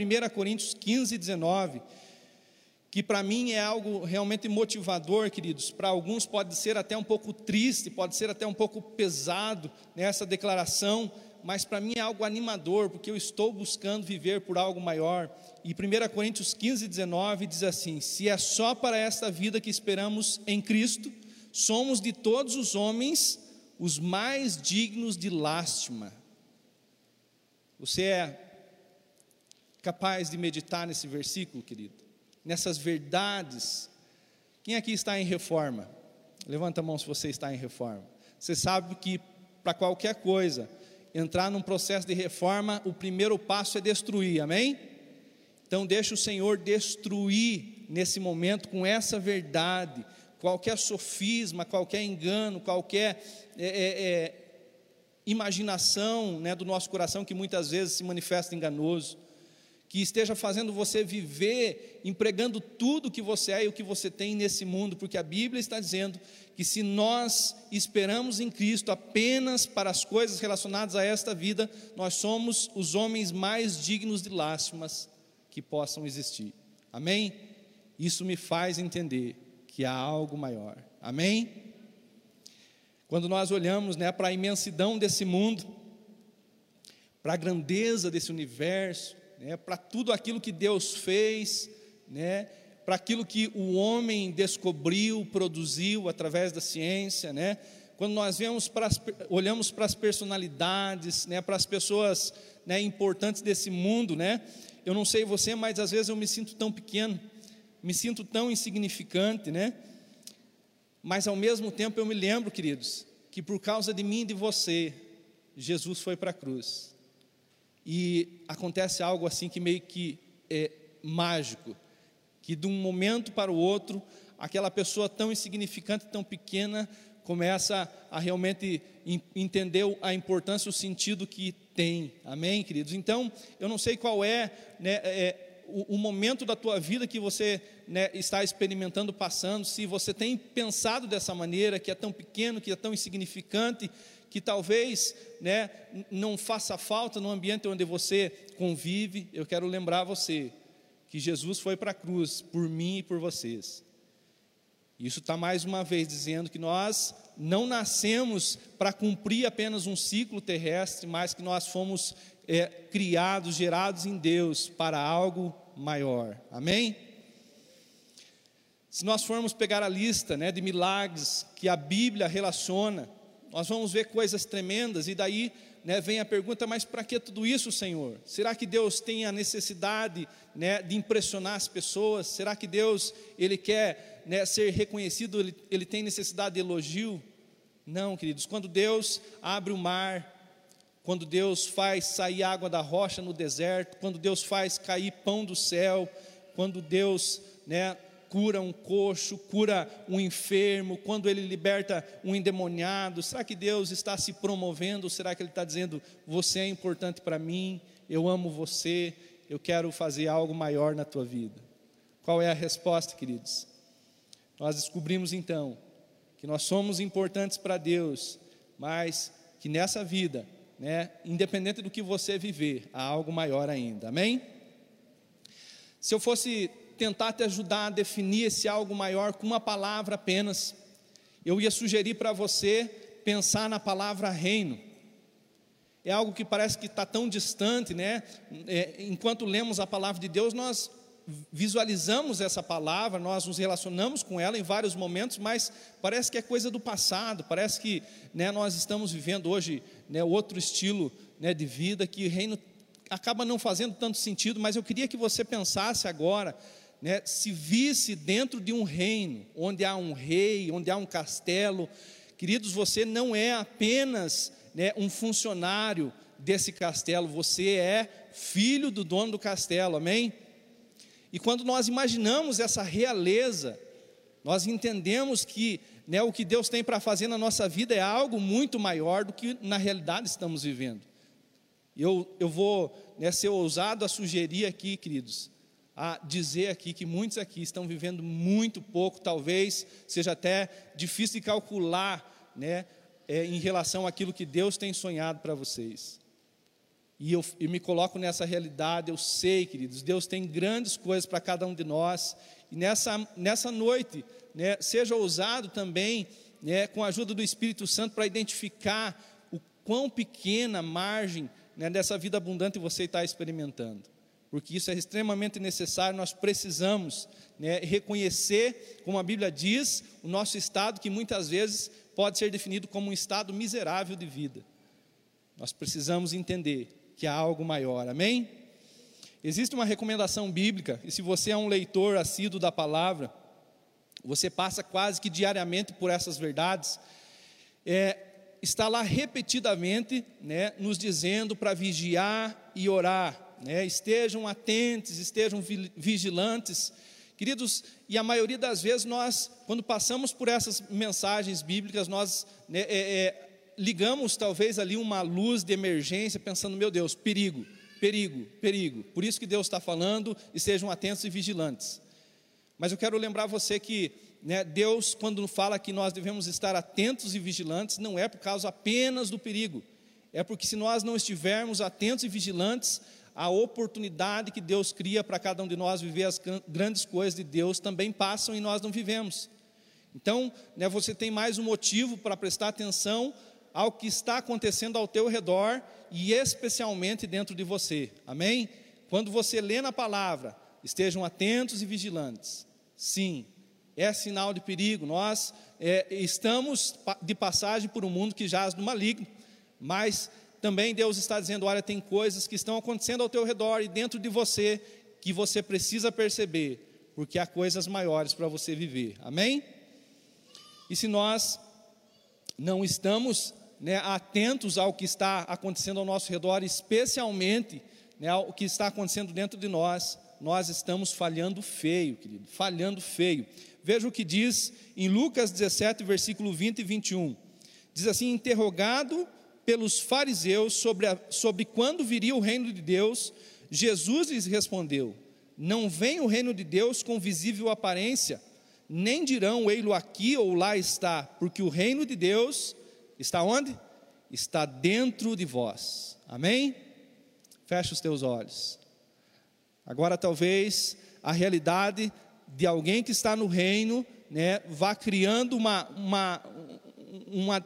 1 Coríntios 15, 19, que para mim é algo realmente motivador, queridos. Para alguns pode ser até um pouco triste, pode ser até um pouco pesado nessa declaração, mas para mim é algo animador, porque eu estou buscando viver por algo maior. E 1 Coríntios 15, 19 diz assim: Se é só para esta vida que esperamos em Cristo, somos de todos os homens os mais dignos de lástima. Você é capaz de meditar nesse versículo, querido? Nessas verdades. Quem aqui está em reforma? Levanta a mão se você está em reforma. Você sabe que para qualquer coisa, entrar num processo de reforma, o primeiro passo é destruir, amém? Então, deixa o Senhor destruir nesse momento com essa verdade, qualquer sofisma, qualquer engano, qualquer é, é, é, imaginação né, do nosso coração que muitas vezes se manifesta enganoso que esteja fazendo você viver, empregando tudo que você é e o que você tem nesse mundo, porque a Bíblia está dizendo que se nós esperamos em Cristo apenas para as coisas relacionadas a esta vida, nós somos os homens mais dignos de lástimas que possam existir. Amém? Isso me faz entender que há algo maior. Amém? Quando nós olhamos né, para a imensidão desse mundo, para a grandeza desse universo, né, para tudo aquilo que Deus fez, né, para aquilo que o homem descobriu, produziu através da ciência, né? Quando nós vemos olhamos para as personalidades, né, para as pessoas né, importantes desse mundo, né? Eu não sei você, mas às vezes eu me sinto tão pequeno, me sinto tão insignificante, né? Mas ao mesmo tempo eu me lembro, queridos, que por causa de mim e de você, Jesus foi para a cruz e acontece algo assim que meio que é mágico, que de um momento para o outro, aquela pessoa tão insignificante, tão pequena, começa a realmente entender a importância, o sentido que tem. Amém, queridos? Então, eu não sei qual é, né, é o, o, momento da tua vida que você né, está experimentando, passando, se você tem pensado dessa maneira, que é tão pequeno, que é tão insignificante, que talvez né, não faça falta no ambiente onde você convive, eu quero lembrar você que Jesus foi para a cruz por mim e por vocês. Isso está mais uma vez dizendo que nós não nascemos para cumprir apenas um ciclo terrestre, mas que nós fomos é, criados, gerados em Deus para algo maior. Amém? Se nós formos pegar a lista né, de milagres que a Bíblia relaciona, nós vamos ver coisas tremendas, e daí né, vem a pergunta: mas para que tudo isso, Senhor? Será que Deus tem a necessidade né, de impressionar as pessoas? Será que Deus ele quer né, ser reconhecido? Ele, ele tem necessidade de elogio? Não, queridos. Quando Deus abre o mar, quando Deus faz sair água da rocha no deserto, quando Deus faz cair pão do céu, quando Deus né, cura um coxo, cura um enfermo, quando ele liberta um endemoniado? Será que Deus está se promovendo? Será que Ele está dizendo: Você é importante para mim, eu amo você, eu quero fazer algo maior na tua vida? Qual é a resposta, queridos? Nós descobrimos então que nós somos importantes para Deus, mas que nessa vida, né, independente do que você viver, há algo maior ainda. Amém? Se eu fosse tentar te ajudar a definir esse algo maior com uma palavra apenas, eu ia sugerir para você pensar na palavra reino. É algo que parece que está tão distante, né? É, enquanto lemos a palavra de Deus, nós visualizamos essa palavra, nós nos relacionamos com ela em vários momentos, mas parece que é coisa do passado, parece que né, nós estamos vivendo hoje né, outro estilo né, de vida, que o reino acaba não fazendo tanto sentido, mas eu queria que você pensasse agora né, se visse dentro de um reino, onde há um rei, onde há um castelo, queridos, você não é apenas né, um funcionário desse castelo, você é filho do dono do castelo, amém? E quando nós imaginamos essa realeza, nós entendemos que né, o que Deus tem para fazer na nossa vida é algo muito maior do que na realidade estamos vivendo. Eu, eu vou né, ser ousado a sugerir aqui, queridos, a dizer aqui que muitos aqui estão vivendo muito pouco, talvez seja até difícil de calcular, né, é, em relação àquilo que Deus tem sonhado para vocês. E eu, eu me coloco nessa realidade, eu sei, queridos, Deus tem grandes coisas para cada um de nós. E nessa, nessa noite, né, seja ousado também, né, com a ajuda do Espírito Santo, para identificar o quão pequena margem né, dessa vida abundante você está experimentando. Porque isso é extremamente necessário, nós precisamos né, reconhecer, como a Bíblia diz, o nosso estado, que muitas vezes pode ser definido como um estado miserável de vida. Nós precisamos entender que há algo maior, amém? Existe uma recomendação bíblica, e se você é um leitor assíduo da palavra, você passa quase que diariamente por essas verdades, é, está lá repetidamente, né, nos dizendo para vigiar e orar, né, estejam atentos, estejam vigilantes, queridos, e a maioria das vezes nós, quando passamos por essas mensagens bíblicas, nós né, é, é, ligamos talvez ali uma luz de emergência, pensando, meu Deus, perigo, perigo, perigo. Por isso que Deus está falando, e sejam atentos e vigilantes. Mas eu quero lembrar você que né, Deus, quando fala que nós devemos estar atentos e vigilantes, não é por causa apenas do perigo, é porque se nós não estivermos atentos e vigilantes, a oportunidade que Deus cria para cada um de nós viver as grandes coisas de Deus também passam e nós não vivemos. Então, né, você tem mais um motivo para prestar atenção ao que está acontecendo ao teu redor e especialmente dentro de você. Amém? Quando você lê na palavra, estejam atentos e vigilantes. Sim, é sinal de perigo. Nós é, estamos de passagem por um mundo que jaz no maligno, mas também Deus está dizendo: olha, tem coisas que estão acontecendo ao teu redor e dentro de você que você precisa perceber, porque há coisas maiores para você viver. Amém? E se nós não estamos né, atentos ao que está acontecendo ao nosso redor, especialmente né, ao que está acontecendo dentro de nós, nós estamos falhando feio, querido, falhando feio. Veja o que diz em Lucas 17, versículo 20 e 21. Diz assim: interrogado pelos fariseus sobre, a, sobre quando viria o reino de Deus, Jesus lhes respondeu: Não vem o reino de Deus com visível aparência, nem dirão ei-lo aqui ou lá está, porque o reino de Deus Está onde? Está dentro de vós. Amém? Fecha os teus olhos. Agora, talvez a realidade de alguém que está no reino, né, vá criando uma, uma, uma,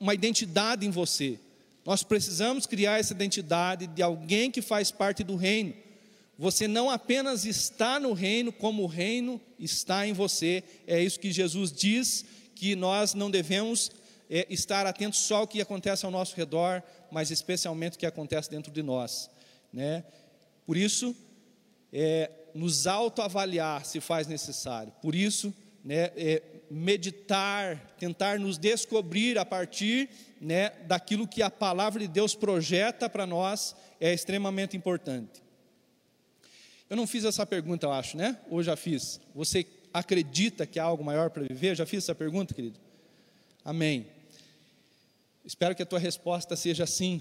uma identidade em você. Nós precisamos criar essa identidade de alguém que faz parte do reino. Você não apenas está no reino, como o reino está em você. É isso que Jesus diz que nós não devemos é, estar atentos só ao que acontece ao nosso redor, mas especialmente o que acontece dentro de nós. Né? Por isso, é, nos autoavaliar se faz necessário. Por isso, né, é, meditar, tentar nos descobrir a partir né, daquilo que a palavra de Deus projeta para nós é extremamente importante. Eu não fiz essa pergunta, eu acho, né? Ou já fiz? Você acredita que há algo maior para viver? Já fiz essa pergunta, querido? Amém. Espero que a tua resposta seja sim.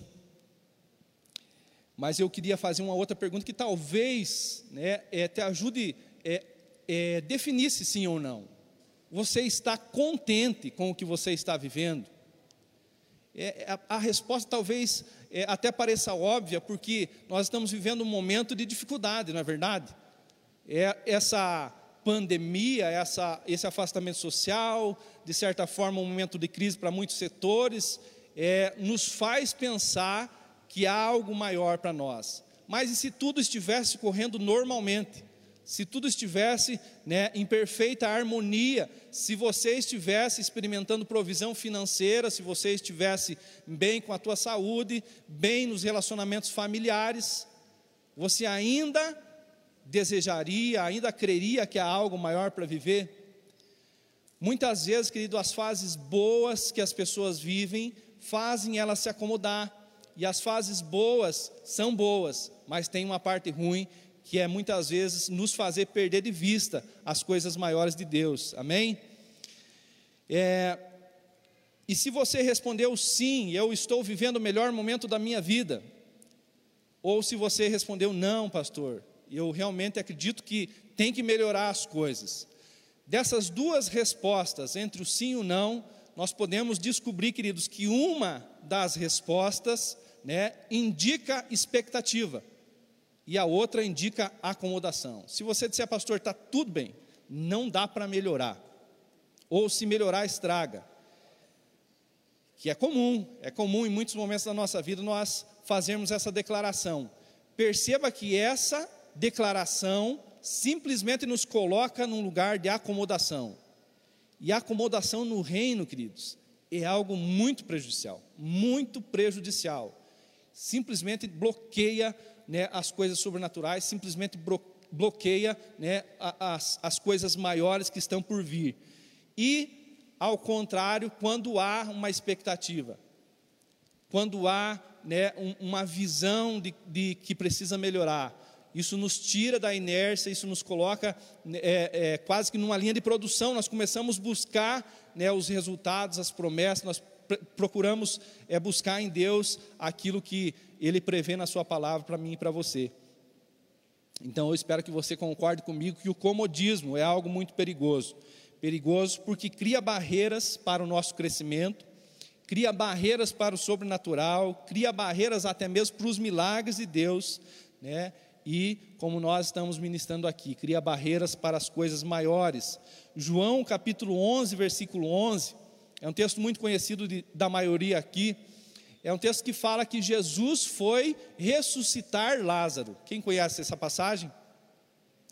Mas eu queria fazer uma outra pergunta que talvez né, é, te ajude é, é, definir se sim ou não. Você está contente com o que você está vivendo? É, a, a, resposta talvez é, até pareça óbvia, porque nós estamos vivendo um momento de dificuldade, não é verdade? É, essa pandemia, essa, esse afastamento social, de certa forma, um momento de crise para muitos setores, é, nos faz pensar que há algo maior para nós. Mas e se tudo estivesse correndo normalmente? Se tudo estivesse né, em perfeita harmonia, se você estivesse experimentando provisão financeira, se você estivesse bem com a tua saúde, bem nos relacionamentos familiares, você ainda desejaria, ainda creria que há algo maior para viver? Muitas vezes, querido, as fases boas que as pessoas vivem fazem elas se acomodar, e as fases boas são boas, mas tem uma parte ruim que é muitas vezes nos fazer perder de vista as coisas maiores de Deus, amém? É, e se você respondeu sim, eu estou vivendo o melhor momento da minha vida, ou se você respondeu não, pastor, eu realmente acredito que tem que melhorar as coisas. Dessas duas respostas, entre o sim e o não, nós podemos descobrir, queridos, que uma das respostas né, indica expectativa e a outra indica acomodação. Se você disser, pastor, está tudo bem, não dá para melhorar, ou se melhorar, estraga, que é comum, é comum em muitos momentos da nossa vida nós fazermos essa declaração. Perceba que essa declaração simplesmente nos coloca num lugar de acomodação. E a acomodação no reino, queridos, é algo muito prejudicial, muito prejudicial. Simplesmente bloqueia né, as coisas sobrenaturais, simplesmente bloqueia né, as, as coisas maiores que estão por vir. E, ao contrário, quando há uma expectativa, quando há né, uma visão de, de que precisa melhorar, isso nos tira da inércia, isso nos coloca é, é, quase que numa linha de produção. Nós começamos a buscar né, os resultados, as promessas, nós procuramos é, buscar em Deus aquilo que Ele prevê na Sua palavra para mim e para você. Então eu espero que você concorde comigo que o comodismo é algo muito perigoso. Perigoso porque cria barreiras para o nosso crescimento, cria barreiras para o sobrenatural, cria barreiras até mesmo para os milagres de Deus, né? e, como nós estamos ministrando aqui, cria barreiras para as coisas maiores. João capítulo 11, versículo 11, é um texto muito conhecido de, da maioria aqui. É um texto que fala que Jesus foi ressuscitar Lázaro. Quem conhece essa passagem?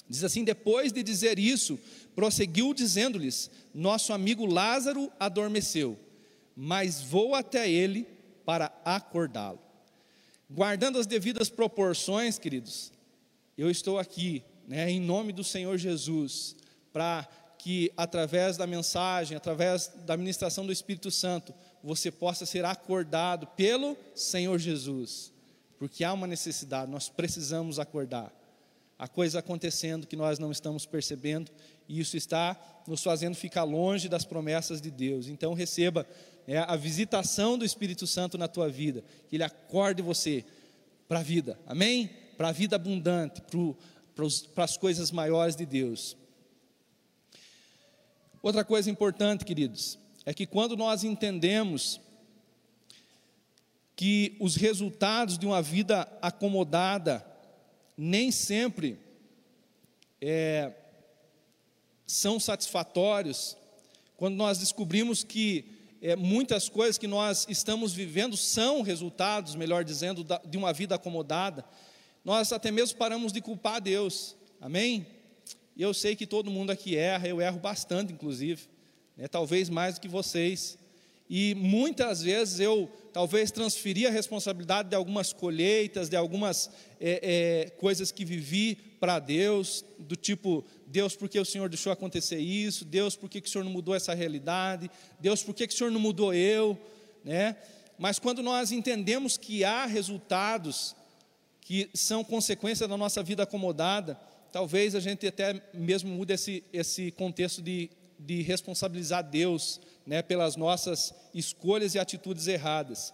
Diz assim: depois de dizer isso, prosseguiu dizendo-lhes: Nosso amigo Lázaro adormeceu, mas vou até ele para acordá-lo. Guardando as devidas proporções, queridos, eu estou aqui, né, em nome do Senhor Jesus, para que através da mensagem, através da ministração do Espírito Santo, você possa ser acordado pelo Senhor Jesus, porque há uma necessidade, nós precisamos acordar. Há coisa acontecendo que nós não estamos percebendo, e isso está nos fazendo ficar longe das promessas de Deus. Então, receba né, a visitação do Espírito Santo na tua vida, que ele acorde você para a vida, amém? para a vida abundante, para as coisas maiores de Deus. Outra coisa importante, queridos, é que quando nós entendemos que os resultados de uma vida acomodada nem sempre é, são satisfatórios, quando nós descobrimos que é, muitas coisas que nós estamos vivendo são resultados, melhor dizendo, da, de uma vida acomodada, nós até mesmo paramos de culpar Deus, amém? E eu sei que todo mundo aqui erra, eu erro bastante, inclusive, né? talvez mais do que vocês. E muitas vezes eu talvez transferi a responsabilidade de algumas colheitas, de algumas é, é, coisas que vivi para Deus, do tipo, Deus, por que o Senhor deixou acontecer isso? Deus, por que, que o Senhor não mudou essa realidade? Deus, por que, que o Senhor não mudou eu? Né? Mas quando nós entendemos que há resultados que são consequência da nossa vida acomodada, talvez a gente até mesmo mude esse, esse contexto de, de responsabilizar Deus né, pelas nossas escolhas e atitudes erradas.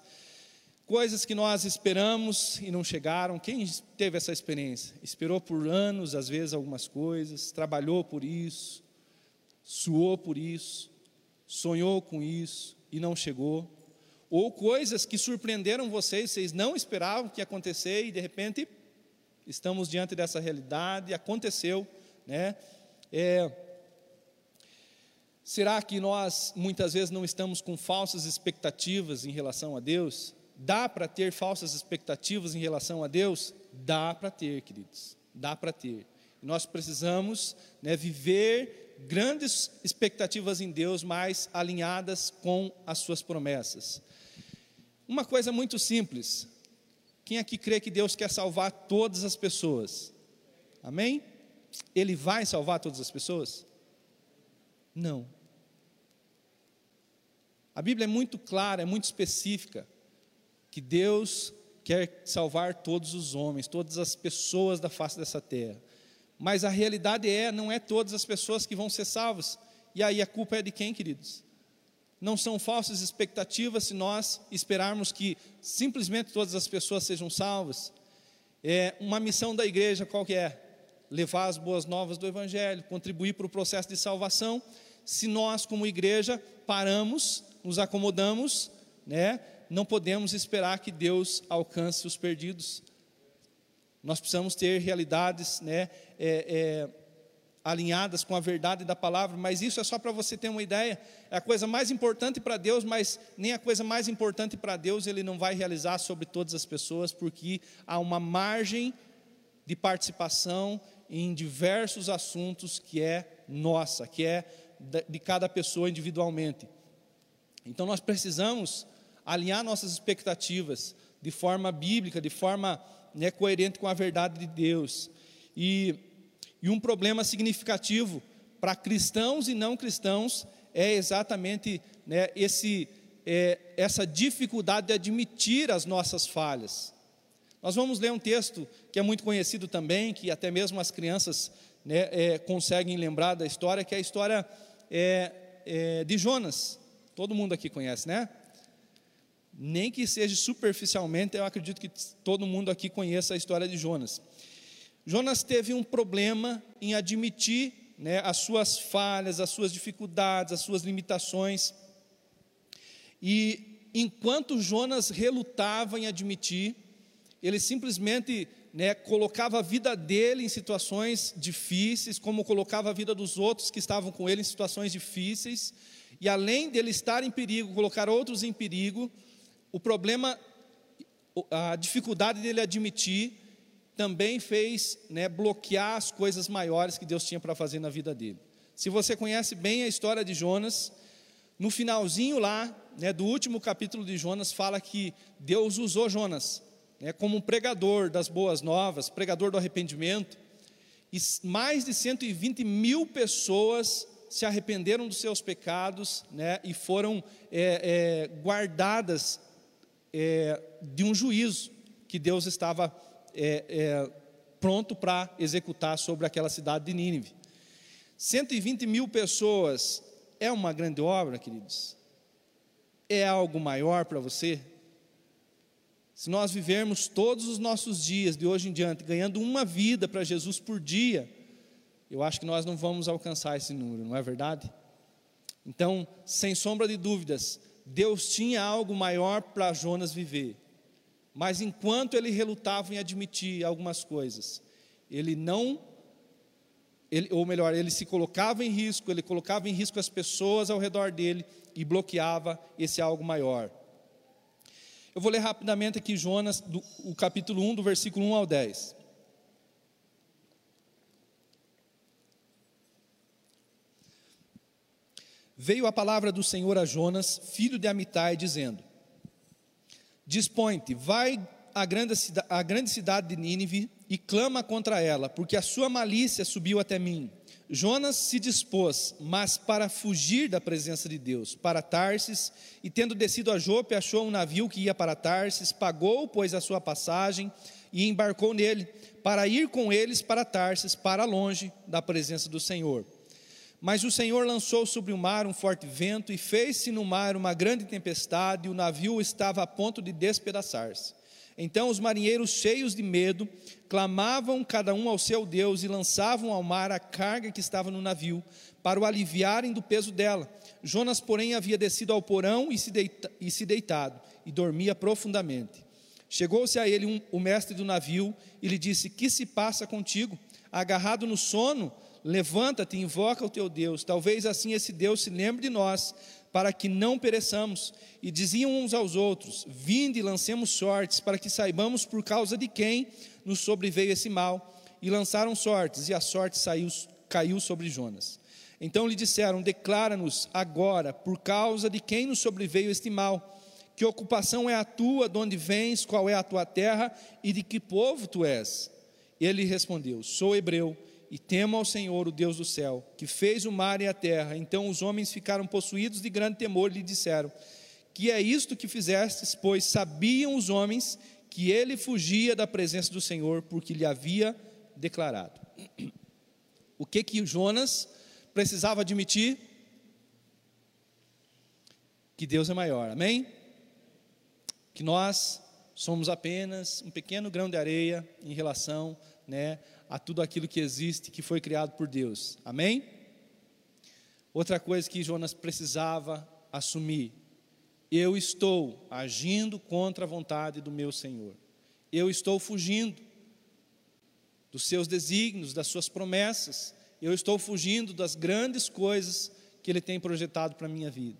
Coisas que nós esperamos e não chegaram. Quem teve essa experiência? Esperou por anos, às vezes, algumas coisas, trabalhou por isso, suou por isso, sonhou com isso e não chegou ou coisas que surpreenderam vocês, vocês não esperavam que ia acontecer e de repente estamos diante dessa realidade, aconteceu, né? É, será que nós muitas vezes não estamos com falsas expectativas em relação a Deus? Dá para ter falsas expectativas em relação a Deus? Dá para ter, queridos, dá para ter. Nós precisamos né, viver grandes expectativas em Deus, mas alinhadas com as suas promessas. Uma coisa muito simples. Quem aqui crê que Deus quer salvar todas as pessoas? Amém? Ele vai salvar todas as pessoas? Não. A Bíblia é muito clara, é muito específica, que Deus quer salvar todos os homens, todas as pessoas da face dessa terra. Mas a realidade é, não é todas as pessoas que vão ser salvas. E aí a culpa é de quem, queridos? Não são falsas expectativas se nós esperarmos que simplesmente todas as pessoas sejam salvas. É uma missão da igreja qual que é? Levar as boas novas do evangelho, contribuir para o processo de salvação. Se nós como igreja paramos, nos acomodamos, né, não podemos esperar que Deus alcance os perdidos. Nós precisamos ter realidades, né, é, é, alinhadas com a verdade da palavra, mas isso é só para você ter uma ideia. É a coisa mais importante para Deus, mas nem a coisa mais importante para Deus ele não vai realizar sobre todas as pessoas, porque há uma margem de participação em diversos assuntos que é nossa, que é de cada pessoa individualmente. Então nós precisamos alinhar nossas expectativas de forma bíblica, de forma né, coerente com a verdade de Deus. E, e um problema significativo para cristãos e não cristãos é exatamente né, esse, é, essa dificuldade de admitir as nossas falhas. Nós vamos ler um texto que é muito conhecido também, que até mesmo as crianças né, é, conseguem lembrar da história, que é a história é, é de Jonas. Todo mundo aqui conhece, né? Nem que seja superficialmente, eu acredito que todo mundo aqui conheça a história de Jonas. Jonas teve um problema em admitir né, as suas falhas, as suas dificuldades, as suas limitações. E enquanto Jonas relutava em admitir, ele simplesmente né, colocava a vida dele em situações difíceis, como colocava a vida dos outros que estavam com ele em situações difíceis, e além dele estar em perigo, colocar outros em perigo, o problema, a dificuldade dele admitir, também fez né, bloquear as coisas maiores que Deus tinha para fazer na vida dele. Se você conhece bem a história de Jonas, no finalzinho lá, né, do último capítulo de Jonas, fala que Deus usou Jonas né, como um pregador das boas novas, pregador do arrependimento, e mais de 120 mil pessoas se arrependeram dos seus pecados né, e foram é, é, guardadas é, de um juízo que Deus estava é, é, pronto para executar sobre aquela cidade de Nínive. 120 mil pessoas é uma grande obra, queridos? É algo maior para você? Se nós vivermos todos os nossos dias, de hoje em diante, ganhando uma vida para Jesus por dia, eu acho que nós não vamos alcançar esse número, não é verdade? Então, sem sombra de dúvidas, Deus tinha algo maior para Jonas viver. Mas enquanto ele relutava em admitir algumas coisas, ele não, ele, ou melhor, ele se colocava em risco, ele colocava em risco as pessoas ao redor dele e bloqueava esse algo maior. Eu vou ler rapidamente aqui Jonas, do, o capítulo 1, do versículo 1 ao 10. Veio a palavra do Senhor a Jonas, filho de Amitai, dizendo: Dispõe-te, vai à grande, à grande cidade de Nínive e clama contra ela, porque a sua malícia subiu até mim. Jonas se dispôs, mas para fugir da presença de Deus, para Tarsis, e tendo descido a Jope, achou um navio que ia para Tarsis, pagou, pois, a sua passagem e embarcou nele, para ir com eles para Tarsis, para longe da presença do Senhor. Mas o Senhor lançou sobre o mar um forte vento e fez-se no mar uma grande tempestade, e o navio estava a ponto de despedaçar-se. Então os marinheiros, cheios de medo, clamavam cada um ao seu Deus e lançavam ao mar a carga que estava no navio, para o aliviarem do peso dela. Jonas, porém, havia descido ao porão e se, deita, e se deitado, e dormia profundamente. Chegou-se a ele um, o mestre do navio e lhe disse: Que se passa contigo? Agarrado no sono, Levanta-te, invoca o teu Deus. Talvez assim esse Deus se lembre de nós, para que não pereçamos. E diziam uns aos outros: Vinde lancemos sortes, para que saibamos por causa de quem nos sobreveio esse mal. E lançaram sortes, e a sorte saiu, caiu sobre Jonas. Então lhe disseram: Declara-nos agora, por causa de quem nos sobreveio este mal. Que ocupação é a tua, de onde vens, qual é a tua terra e de que povo tu és? Ele respondeu: Sou hebreu e temo ao Senhor, o Deus do céu, que fez o mar e a terra. Então os homens ficaram possuídos de grande temor e lhe disseram: Que é isto que fizestes? Pois sabiam os homens que ele fugia da presença do Senhor, porque lhe havia declarado. O que que Jonas precisava admitir? Que Deus é maior, amém? Que nós somos apenas um pequeno grão de areia em relação né, a tudo aquilo que existe, que foi criado por Deus. Amém? Outra coisa que Jonas precisava assumir eu estou agindo contra a vontade do meu Senhor. Eu estou fugindo dos seus desígnios, das suas promessas. Eu estou fugindo das grandes coisas que Ele tem projetado para a minha vida.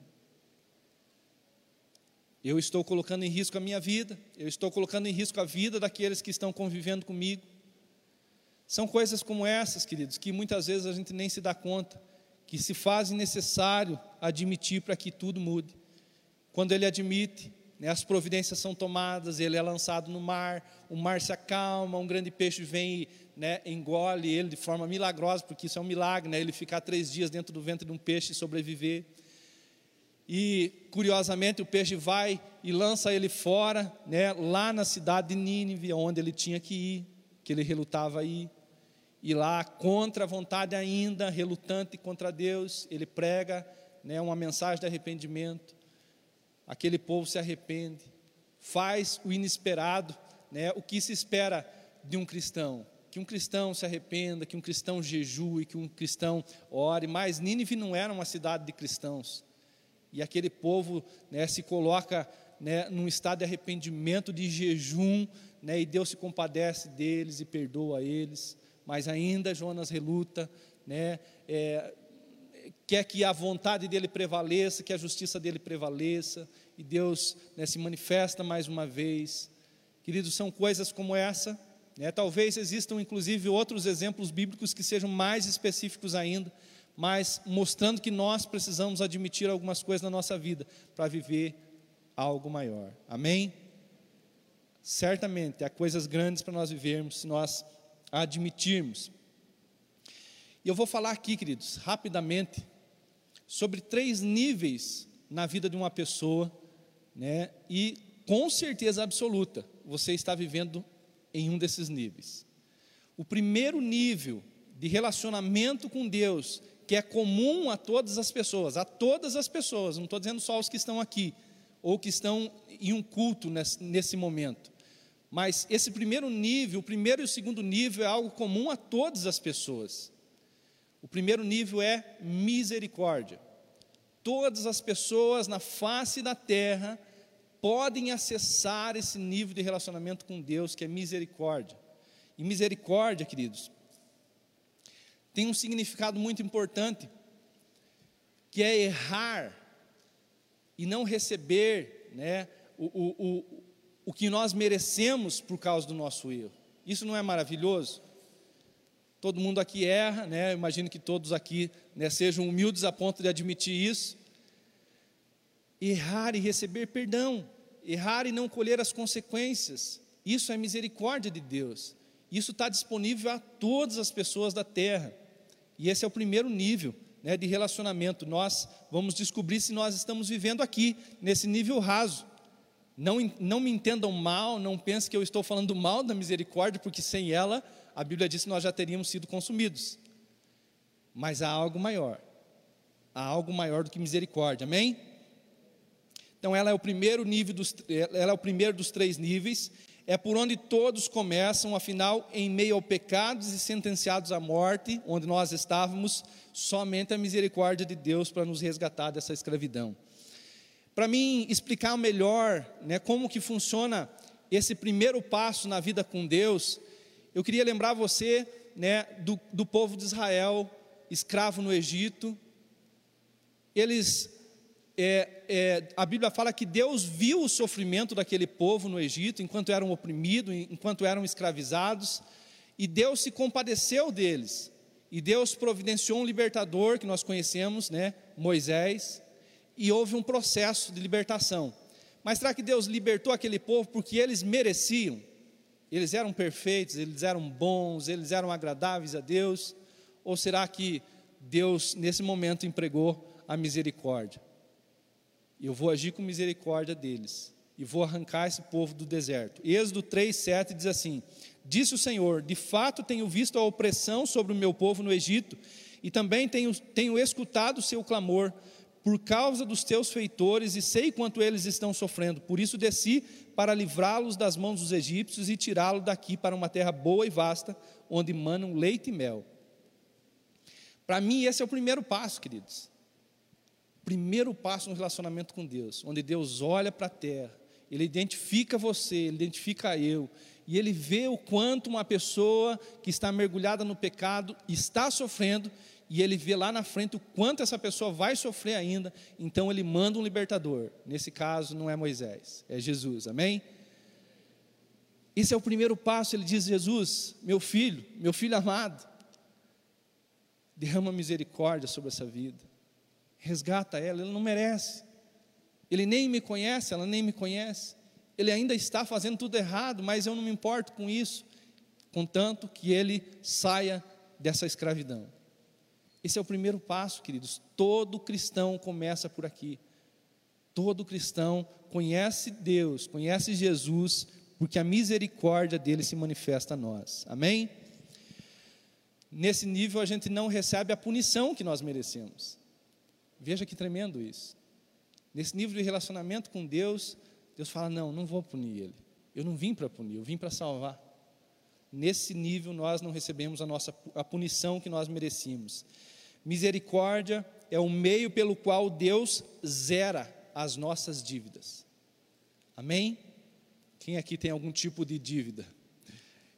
Eu estou colocando em risco a minha vida, eu estou colocando em risco a vida daqueles que estão convivendo comigo. São coisas como essas, queridos, que muitas vezes a gente nem se dá conta, que se fazem necessário admitir para que tudo mude. Quando ele admite, né, as providências são tomadas, ele é lançado no mar, o mar se acalma, um grande peixe vem e né, engole ele de forma milagrosa, porque isso é um milagre, né, ele ficar três dias dentro do ventre de um peixe e sobreviver. E curiosamente o peixe vai e lança ele fora, né, lá na cidade de Nínive, onde ele tinha que ir, que ele relutava ir. E lá, contra a vontade ainda, relutante contra Deus, ele prega né, uma mensagem de arrependimento. Aquele povo se arrepende, faz o inesperado, né, o que se espera de um cristão. Que um cristão se arrependa, que um cristão jejue, que um cristão ore. Mas Nínive não era uma cidade de cristãos e aquele povo né, se coloca né, num estado de arrependimento, de jejum, né, e Deus se compadece deles e perdoa eles, mas ainda Jonas reluta, né, é, quer que a vontade dele prevaleça, que a justiça dele prevaleça, e Deus né, se manifesta mais uma vez. Queridos, são coisas como essa, né, talvez existam inclusive outros exemplos bíblicos que sejam mais específicos ainda, mas mostrando que nós precisamos admitir algumas coisas na nossa vida para viver algo maior. Amém? Certamente há coisas grandes para nós vivermos se nós admitirmos. E eu vou falar aqui, queridos, rapidamente, sobre três níveis na vida de uma pessoa, né? E com certeza absoluta, você está vivendo em um desses níveis. O primeiro nível de relacionamento com Deus que é comum a todas as pessoas, a todas as pessoas, não estou dizendo só os que estão aqui, ou que estão em um culto nesse, nesse momento. Mas esse primeiro nível, o primeiro e o segundo nível é algo comum a todas as pessoas. O primeiro nível é misericórdia. Todas as pessoas na face da terra podem acessar esse nível de relacionamento com Deus, que é misericórdia. E misericórdia, queridos, tem um significado muito importante, que é errar e não receber né, o, o, o, que nós merecemos por causa do nosso erro. Isso não é maravilhoso? Todo mundo aqui erra, né? Eu imagino que todos aqui né, sejam humildes a ponto de admitir isso. Errar e receber perdão, errar e não colher as consequências, isso é misericórdia de Deus. Isso está disponível a todas as pessoas da terra. E esse é o primeiro nível né, de relacionamento. Nós vamos descobrir se nós estamos vivendo aqui, nesse nível raso. Não, não me entendam mal, não pensem que eu estou falando mal da misericórdia, porque sem ela, a Bíblia diz que nós já teríamos sido consumidos. Mas há algo maior. Há algo maior do que misericórdia, amém? Então ela é o primeiro nível dos, ela é o primeiro dos três níveis, é por onde todos começam, afinal, em meio ao pecados e sentenciados à morte, onde nós estávamos, somente a misericórdia de Deus para nos resgatar dessa escravidão. Para mim explicar melhor né, como que funciona esse primeiro passo na vida com Deus, eu queria lembrar você né, do, do povo de Israel, escravo no Egito. Eles é, é, a Bíblia fala que Deus viu o sofrimento daquele povo no Egito, enquanto eram oprimidos, enquanto eram escravizados, e Deus se compadeceu deles. E Deus providenciou um libertador que nós conhecemos, né, Moisés, e houve um processo de libertação. Mas será que Deus libertou aquele povo porque eles mereciam? Eles eram perfeitos, eles eram bons, eles eram agradáveis a Deus? Ou será que Deus, nesse momento, empregou a misericórdia? eu vou agir com misericórdia deles, e vou arrancar esse povo do deserto. Êxodo 3, 7 diz assim: Disse o Senhor: De fato tenho visto a opressão sobre o meu povo no Egito, e também tenho, tenho escutado o seu clamor por causa dos teus feitores, e sei quanto eles estão sofrendo. Por isso desci para livrá-los das mãos dos egípcios e tirá-los daqui para uma terra boa e vasta, onde manam leite e mel. Para mim, esse é o primeiro passo, queridos primeiro passo no relacionamento com Deus, onde Deus olha para a terra, Ele identifica você, Ele identifica eu, e Ele vê o quanto uma pessoa que está mergulhada no pecado está sofrendo, e Ele vê lá na frente o quanto essa pessoa vai sofrer ainda, então Ele manda um libertador. Nesse caso, não é Moisés, é Jesus, amém? Esse é o primeiro passo, ele diz: Jesus, meu filho, meu filho amado, derrama misericórdia sobre essa vida, resgata ela, ele não merece, ele nem me conhece, ela nem me conhece, ele ainda está fazendo tudo errado, mas eu não me importo com isso, contanto que ele saia dessa escravidão. Esse é o primeiro passo, queridos. Todo cristão começa por aqui. Todo cristão conhece Deus, conhece Jesus porque a misericórdia dele se manifesta a nós. Amém? Nesse nível a gente não recebe a punição que nós merecemos. Veja que tremendo isso. Nesse nível de relacionamento com Deus, Deus fala: Não, não vou punir ele. Eu não vim para punir, eu vim para salvar. Nesse nível nós não recebemos a nossa a punição que nós merecíamos. Misericórdia é o meio pelo qual Deus zera as nossas dívidas. Amém? Quem aqui tem algum tipo de dívida?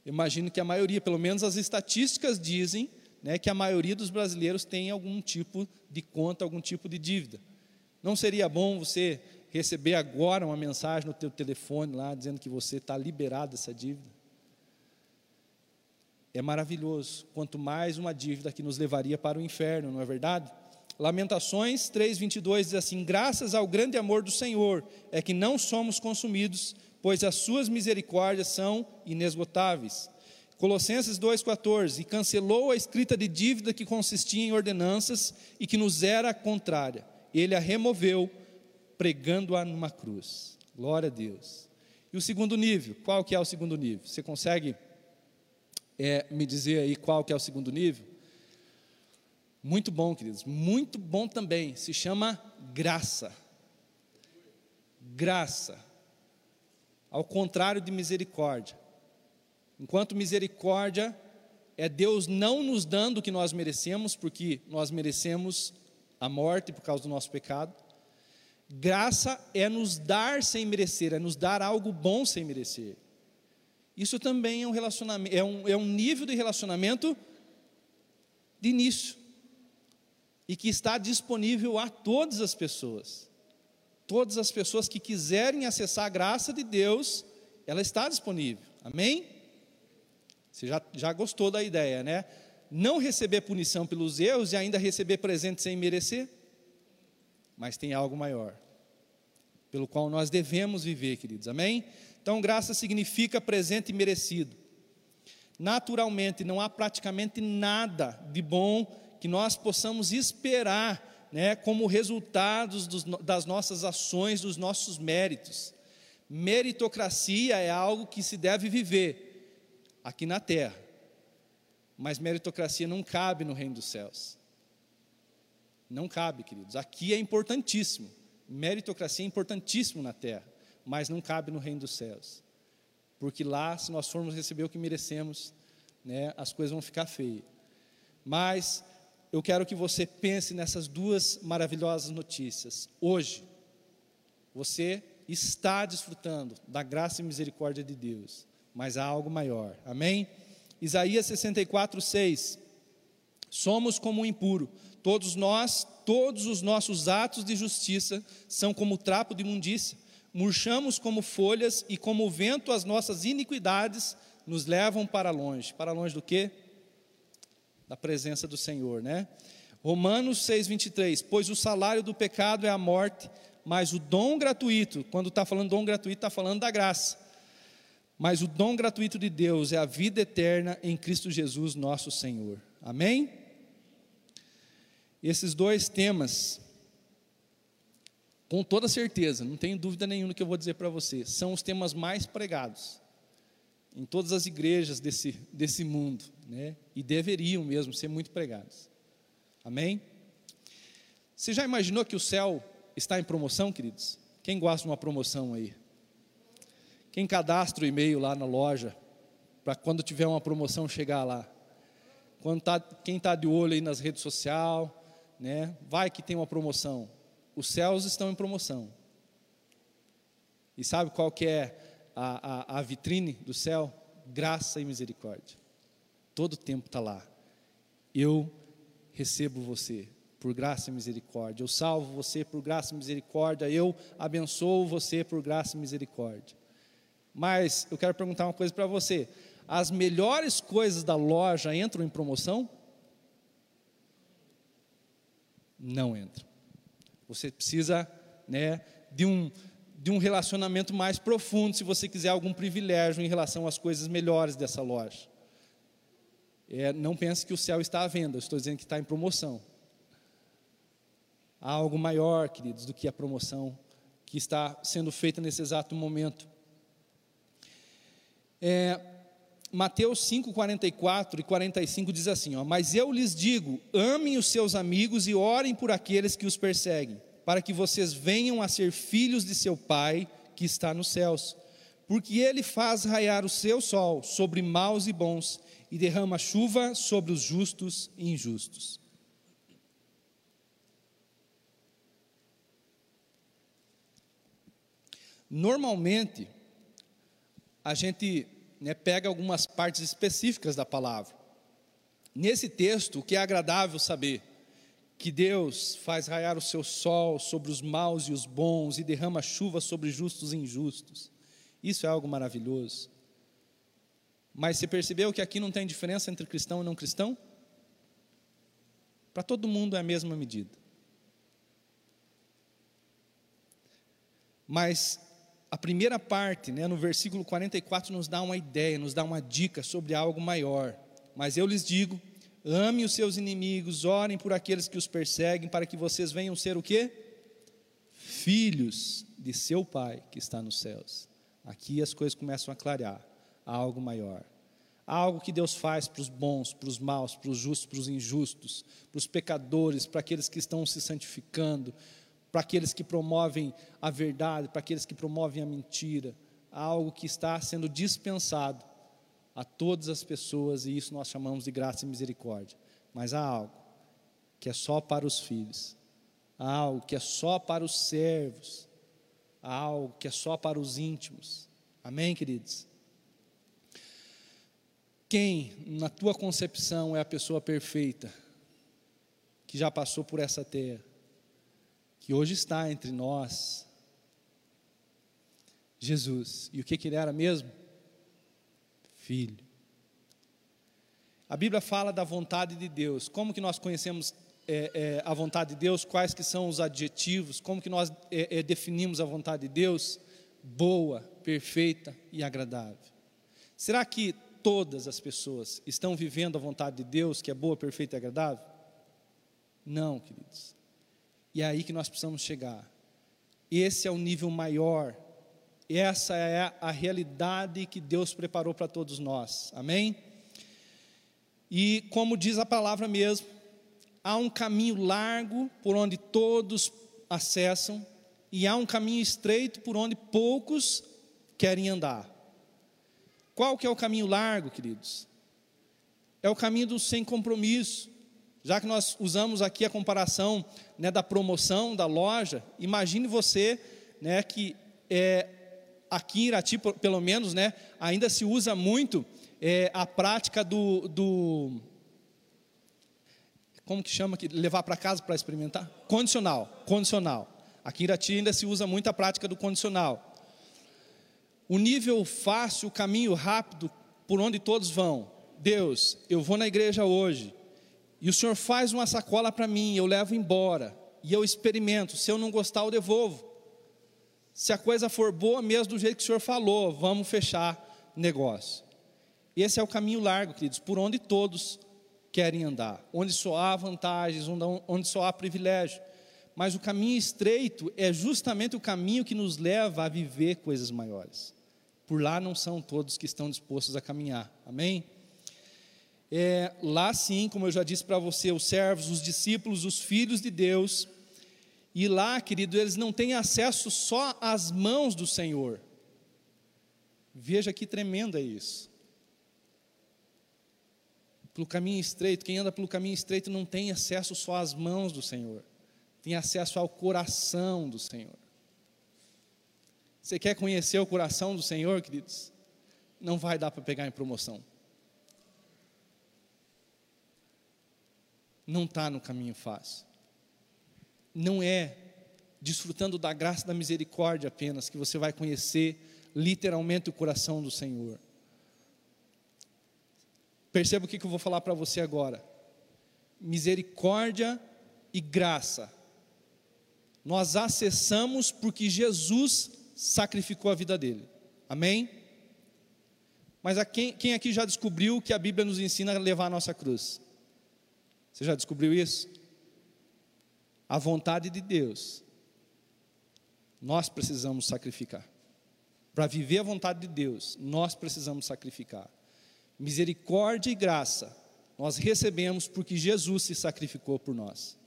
Imagino que a maioria, pelo menos as estatísticas dizem, né, que a maioria dos brasileiros tem algum tipo de conta, algum tipo de dívida. Não seria bom você receber agora uma mensagem no teu telefone lá dizendo que você está liberado dessa dívida? É maravilhoso. Quanto mais uma dívida que nos levaria para o inferno, não é verdade? Lamentações 3:22 diz assim: Graças ao grande amor do Senhor é que não somos consumidos pois as suas misericórdias são inesgotáveis. Colossenses 2,14: E cancelou a escrita de dívida que consistia em ordenanças e que nos era contrária. Ele a removeu, pregando-a numa cruz. Glória a Deus. E o segundo nível, qual que é o segundo nível? Você consegue é, me dizer aí qual que é o segundo nível? Muito bom, queridos, muito bom também. Se chama graça. Graça ao contrário de misericórdia. Enquanto misericórdia é Deus não nos dando o que nós merecemos, porque nós merecemos a morte por causa do nosso pecado. Graça é nos dar sem merecer, é nos dar algo bom sem merecer. Isso também é um relacionamento, é um, é um nível de relacionamento de início e que está disponível a todas as pessoas todas as pessoas que quiserem acessar a graça de Deus, ela está disponível. Amém? Você já, já gostou da ideia, né? Não receber punição pelos erros e ainda receber presente sem merecer. Mas tem algo maior, pelo qual nós devemos viver, queridos. Amém? Então, graça significa presente e merecido. Naturalmente, não há praticamente nada de bom que nós possamos esperar né, como resultados dos, das nossas ações, dos nossos méritos. Meritocracia é algo que se deve viver aqui na terra, mas meritocracia não cabe no reino dos céus. Não cabe, queridos. Aqui é importantíssimo. Meritocracia é importantíssimo na terra, mas não cabe no reino dos céus. Porque lá, se nós formos receber o que merecemos, né, as coisas vão ficar feias. Mas eu quero que você pense nessas duas maravilhosas notícias. Hoje, você está desfrutando da graça e misericórdia de Deus, mas há algo maior. Amém? Isaías 64, 6. Somos como o impuro, todos nós, todos os nossos atos de justiça são como trapo de imundícia. Murchamos como folhas e como o vento as nossas iniquidades nos levam para longe. Para longe do quê? da presença do Senhor, né? Romanos 6:23, pois o salário do pecado é a morte, mas o dom gratuito, quando está falando dom gratuito, está falando da graça. Mas o dom gratuito de Deus é a vida eterna em Cristo Jesus, nosso Senhor. Amém? Esses dois temas, com toda certeza, não tenho dúvida nenhuma que eu vou dizer para você, são os temas mais pregados em todas as igrejas desse, desse mundo, né? e deveriam mesmo ser muito pregados. Amém? Você já imaginou que o céu está em promoção, queridos? Quem gosta de uma promoção aí? Quem cadastra o e-mail lá na loja, para quando tiver uma promoção chegar lá? Quando tá, quem está de olho aí nas redes sociais, né? vai que tem uma promoção. Os céus estão em promoção. E sabe qual que é a, a, a vitrine do céu? Graça e misericórdia. Todo tempo está lá. Eu recebo você por graça e misericórdia. Eu salvo você por graça e misericórdia. Eu abençoo você por graça e misericórdia. Mas eu quero perguntar uma coisa para você: as melhores coisas da loja entram em promoção? Não entram. Você precisa né, de, um, de um relacionamento mais profundo se você quiser algum privilégio em relação às coisas melhores dessa loja. É, não pense que o céu está à venda, eu estou dizendo que está em promoção. Há algo maior, queridos, do que a promoção que está sendo feita nesse exato momento. É, Mateus 5, 44 e 45 diz assim: ó, Mas eu lhes digo: amem os seus amigos e orem por aqueles que os perseguem, para que vocês venham a ser filhos de seu Pai que está nos céus. Porque ele faz raiar o seu sol sobre maus e bons, e derrama chuva sobre os justos e injustos. Normalmente, a gente né, pega algumas partes específicas da palavra. Nesse texto, o que é agradável saber? Que Deus faz raiar o seu sol sobre os maus e os bons e derrama chuva sobre justos e injustos. Isso é algo maravilhoso. Mas você percebeu que aqui não tem diferença entre cristão e não cristão? Para todo mundo é a mesma medida. Mas a primeira parte, né, no versículo 44, nos dá uma ideia, nos dá uma dica sobre algo maior. Mas eu lhes digo: ame os seus inimigos, orem por aqueles que os perseguem, para que vocês venham ser o quê? Filhos de seu Pai que está nos céus. Aqui as coisas começam a clarear. Há algo maior. Há algo que Deus faz para os bons, para os maus, para os justos, para os injustos, para os pecadores, para aqueles que estão se santificando, para aqueles que promovem a verdade, para aqueles que promovem a mentira, algo que está sendo dispensado a todas as pessoas, e isso nós chamamos de graça e misericórdia. Mas há algo que é só para os filhos, há algo que é só para os servos, há algo que é só para os íntimos. Amém, queridos? Quem, na tua concepção, é a pessoa perfeita, que já passou por essa terra? Que hoje está entre nós, Jesus. E o que, que ele era mesmo? Filho. A Bíblia fala da vontade de Deus. Como que nós conhecemos é, é, a vontade de Deus? Quais que são os adjetivos? Como que nós é, é definimos a vontade de Deus? Boa, perfeita e agradável. Será que todas as pessoas estão vivendo a vontade de Deus, que é boa, perfeita e agradável? Não, queridos. E é aí que nós precisamos chegar. Esse é o nível maior. Essa é a realidade que Deus preparou para todos nós. Amém? E como diz a palavra mesmo, há um caminho largo por onde todos acessam e há um caminho estreito por onde poucos querem andar. Qual que é o caminho largo, queridos? É o caminho do sem compromisso. Já que nós usamos aqui a comparação né, da promoção da loja, imagine você né, que é, aqui em Irati, pelo menos, né, ainda se usa muito é, a prática do, do, Como que chama? Levar para casa para experimentar? Condicional. Condicional. Aqui em Irati ainda se usa muito a prática do condicional. O nível fácil, o caminho rápido por onde todos vão. Deus, eu vou na igreja hoje, e o Senhor faz uma sacola para mim, eu levo embora, e eu experimento. Se eu não gostar, eu devolvo. Se a coisa for boa, mesmo do jeito que o Senhor falou, vamos fechar negócio. Esse é o caminho largo, queridos, por onde todos querem andar, onde só há vantagens, onde só há privilégio. Mas o caminho estreito é justamente o caminho que nos leva a viver coisas maiores. Por lá não são todos que estão dispostos a caminhar. Amém? É, lá sim, como eu já disse para você, os servos, os discípulos, os filhos de Deus, e lá, querido, eles não têm acesso só às mãos do Senhor. Veja que tremendo é isso. Pelo caminho estreito, quem anda pelo caminho estreito não tem acesso só às mãos do Senhor, tem acesso ao coração do Senhor. Você quer conhecer o coração do Senhor, queridos? Não vai dar para pegar em promoção. Não está no caminho fácil. Não é desfrutando da graça da misericórdia apenas que você vai conhecer literalmente o coração do Senhor. Perceba o que eu vou falar para você agora. Misericórdia e graça. Nós acessamos porque Jesus sacrificou a vida dele. Amém? Mas a quem, quem aqui já descobriu que a Bíblia nos ensina a levar a nossa cruz? Você já descobriu isso? A vontade de Deus. Nós precisamos sacrificar. Para viver a vontade de Deus, nós precisamos sacrificar. Misericórdia e graça nós recebemos porque Jesus se sacrificou por nós.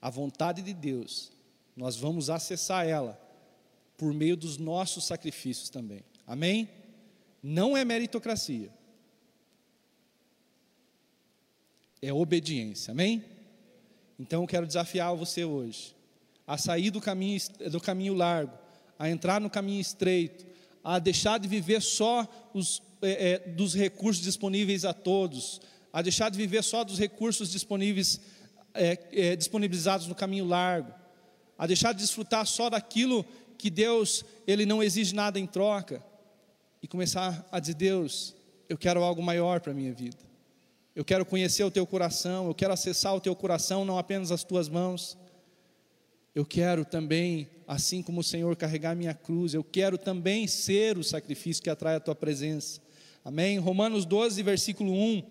A vontade de Deus, nós vamos acessar ela por meio dos nossos sacrifícios também. Amém? Não é meritocracia. É obediência. Amém? Então eu quero desafiar você hoje a sair do caminho, do caminho largo, a entrar no caminho estreito, a deixar de viver só os, é, é, dos recursos disponíveis a todos, a deixar de viver só dos recursos disponíveis, é, é, disponibilizados no caminho largo, a deixar de desfrutar só daquilo que Deus ele não exige nada em troca e começar a dizer Deus, eu quero algo maior para a minha vida. Eu quero conhecer o teu coração, eu quero acessar o teu coração, não apenas as tuas mãos. Eu quero também, assim como o Senhor, carregar minha cruz. Eu quero também ser o sacrifício que atrai a tua presença. Amém? Romanos 12, versículo 1.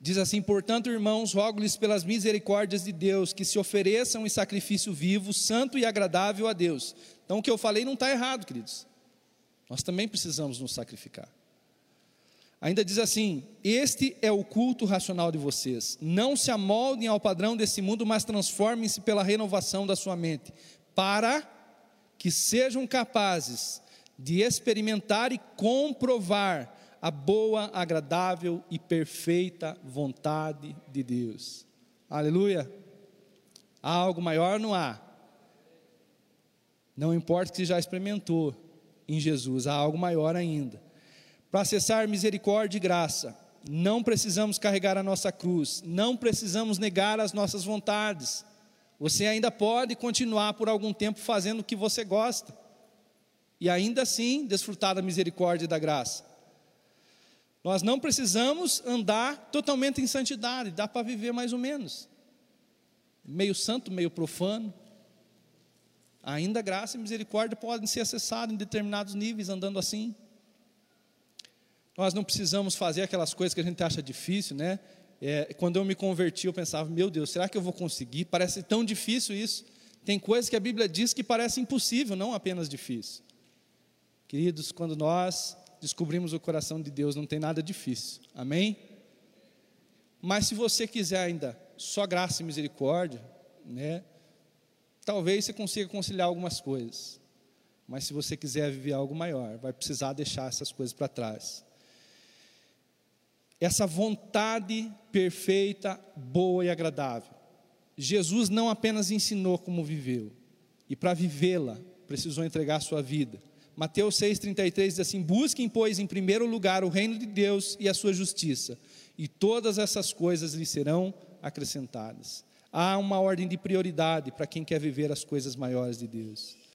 Diz assim: Portanto, irmãos, rogo-lhes pelas misericórdias de Deus que se ofereçam em sacrifício vivo, santo e agradável a Deus. Então, o que eu falei não está errado, queridos. Nós também precisamos nos sacrificar. Ainda diz assim: Este é o culto racional de vocês. Não se amoldem ao padrão desse mundo, mas transformem-se pela renovação da sua mente, para que sejam capazes de experimentar e comprovar a boa, agradável e perfeita vontade de Deus. Aleluia. Há algo maior? Não há. Não importa que já experimentou em Jesus, há algo maior ainda para acessar misericórdia e graça, não precisamos carregar a nossa cruz, não precisamos negar as nossas vontades. Você ainda pode continuar por algum tempo fazendo o que você gosta, e ainda assim desfrutar da misericórdia e da graça. Nós não precisamos andar totalmente em santidade, dá para viver mais ou menos, meio santo, meio profano. Ainda graça e misericórdia podem ser acessados em determinados níveis, andando assim. Nós não precisamos fazer aquelas coisas que a gente acha difícil, né? É, quando eu me converti, eu pensava, meu Deus, será que eu vou conseguir? Parece tão difícil isso. Tem coisas que a Bíblia diz que parece impossível, não apenas difícil. Queridos, quando nós descobrimos o coração de Deus, não tem nada difícil. Amém? Mas se você quiser ainda só graça e misericórdia, né? Talvez você consiga conciliar algumas coisas. Mas se você quiser viver algo maior, vai precisar deixar essas coisas para trás essa vontade perfeita, boa e agradável. Jesus não apenas ensinou como viveu, e para vivê-la, precisou entregar sua vida. Mateus 6,33 diz assim: Busquem, pois, em primeiro lugar o reino de Deus e a sua justiça, e todas essas coisas lhe serão acrescentadas. Há uma ordem de prioridade para quem quer viver as coisas maiores de Deus.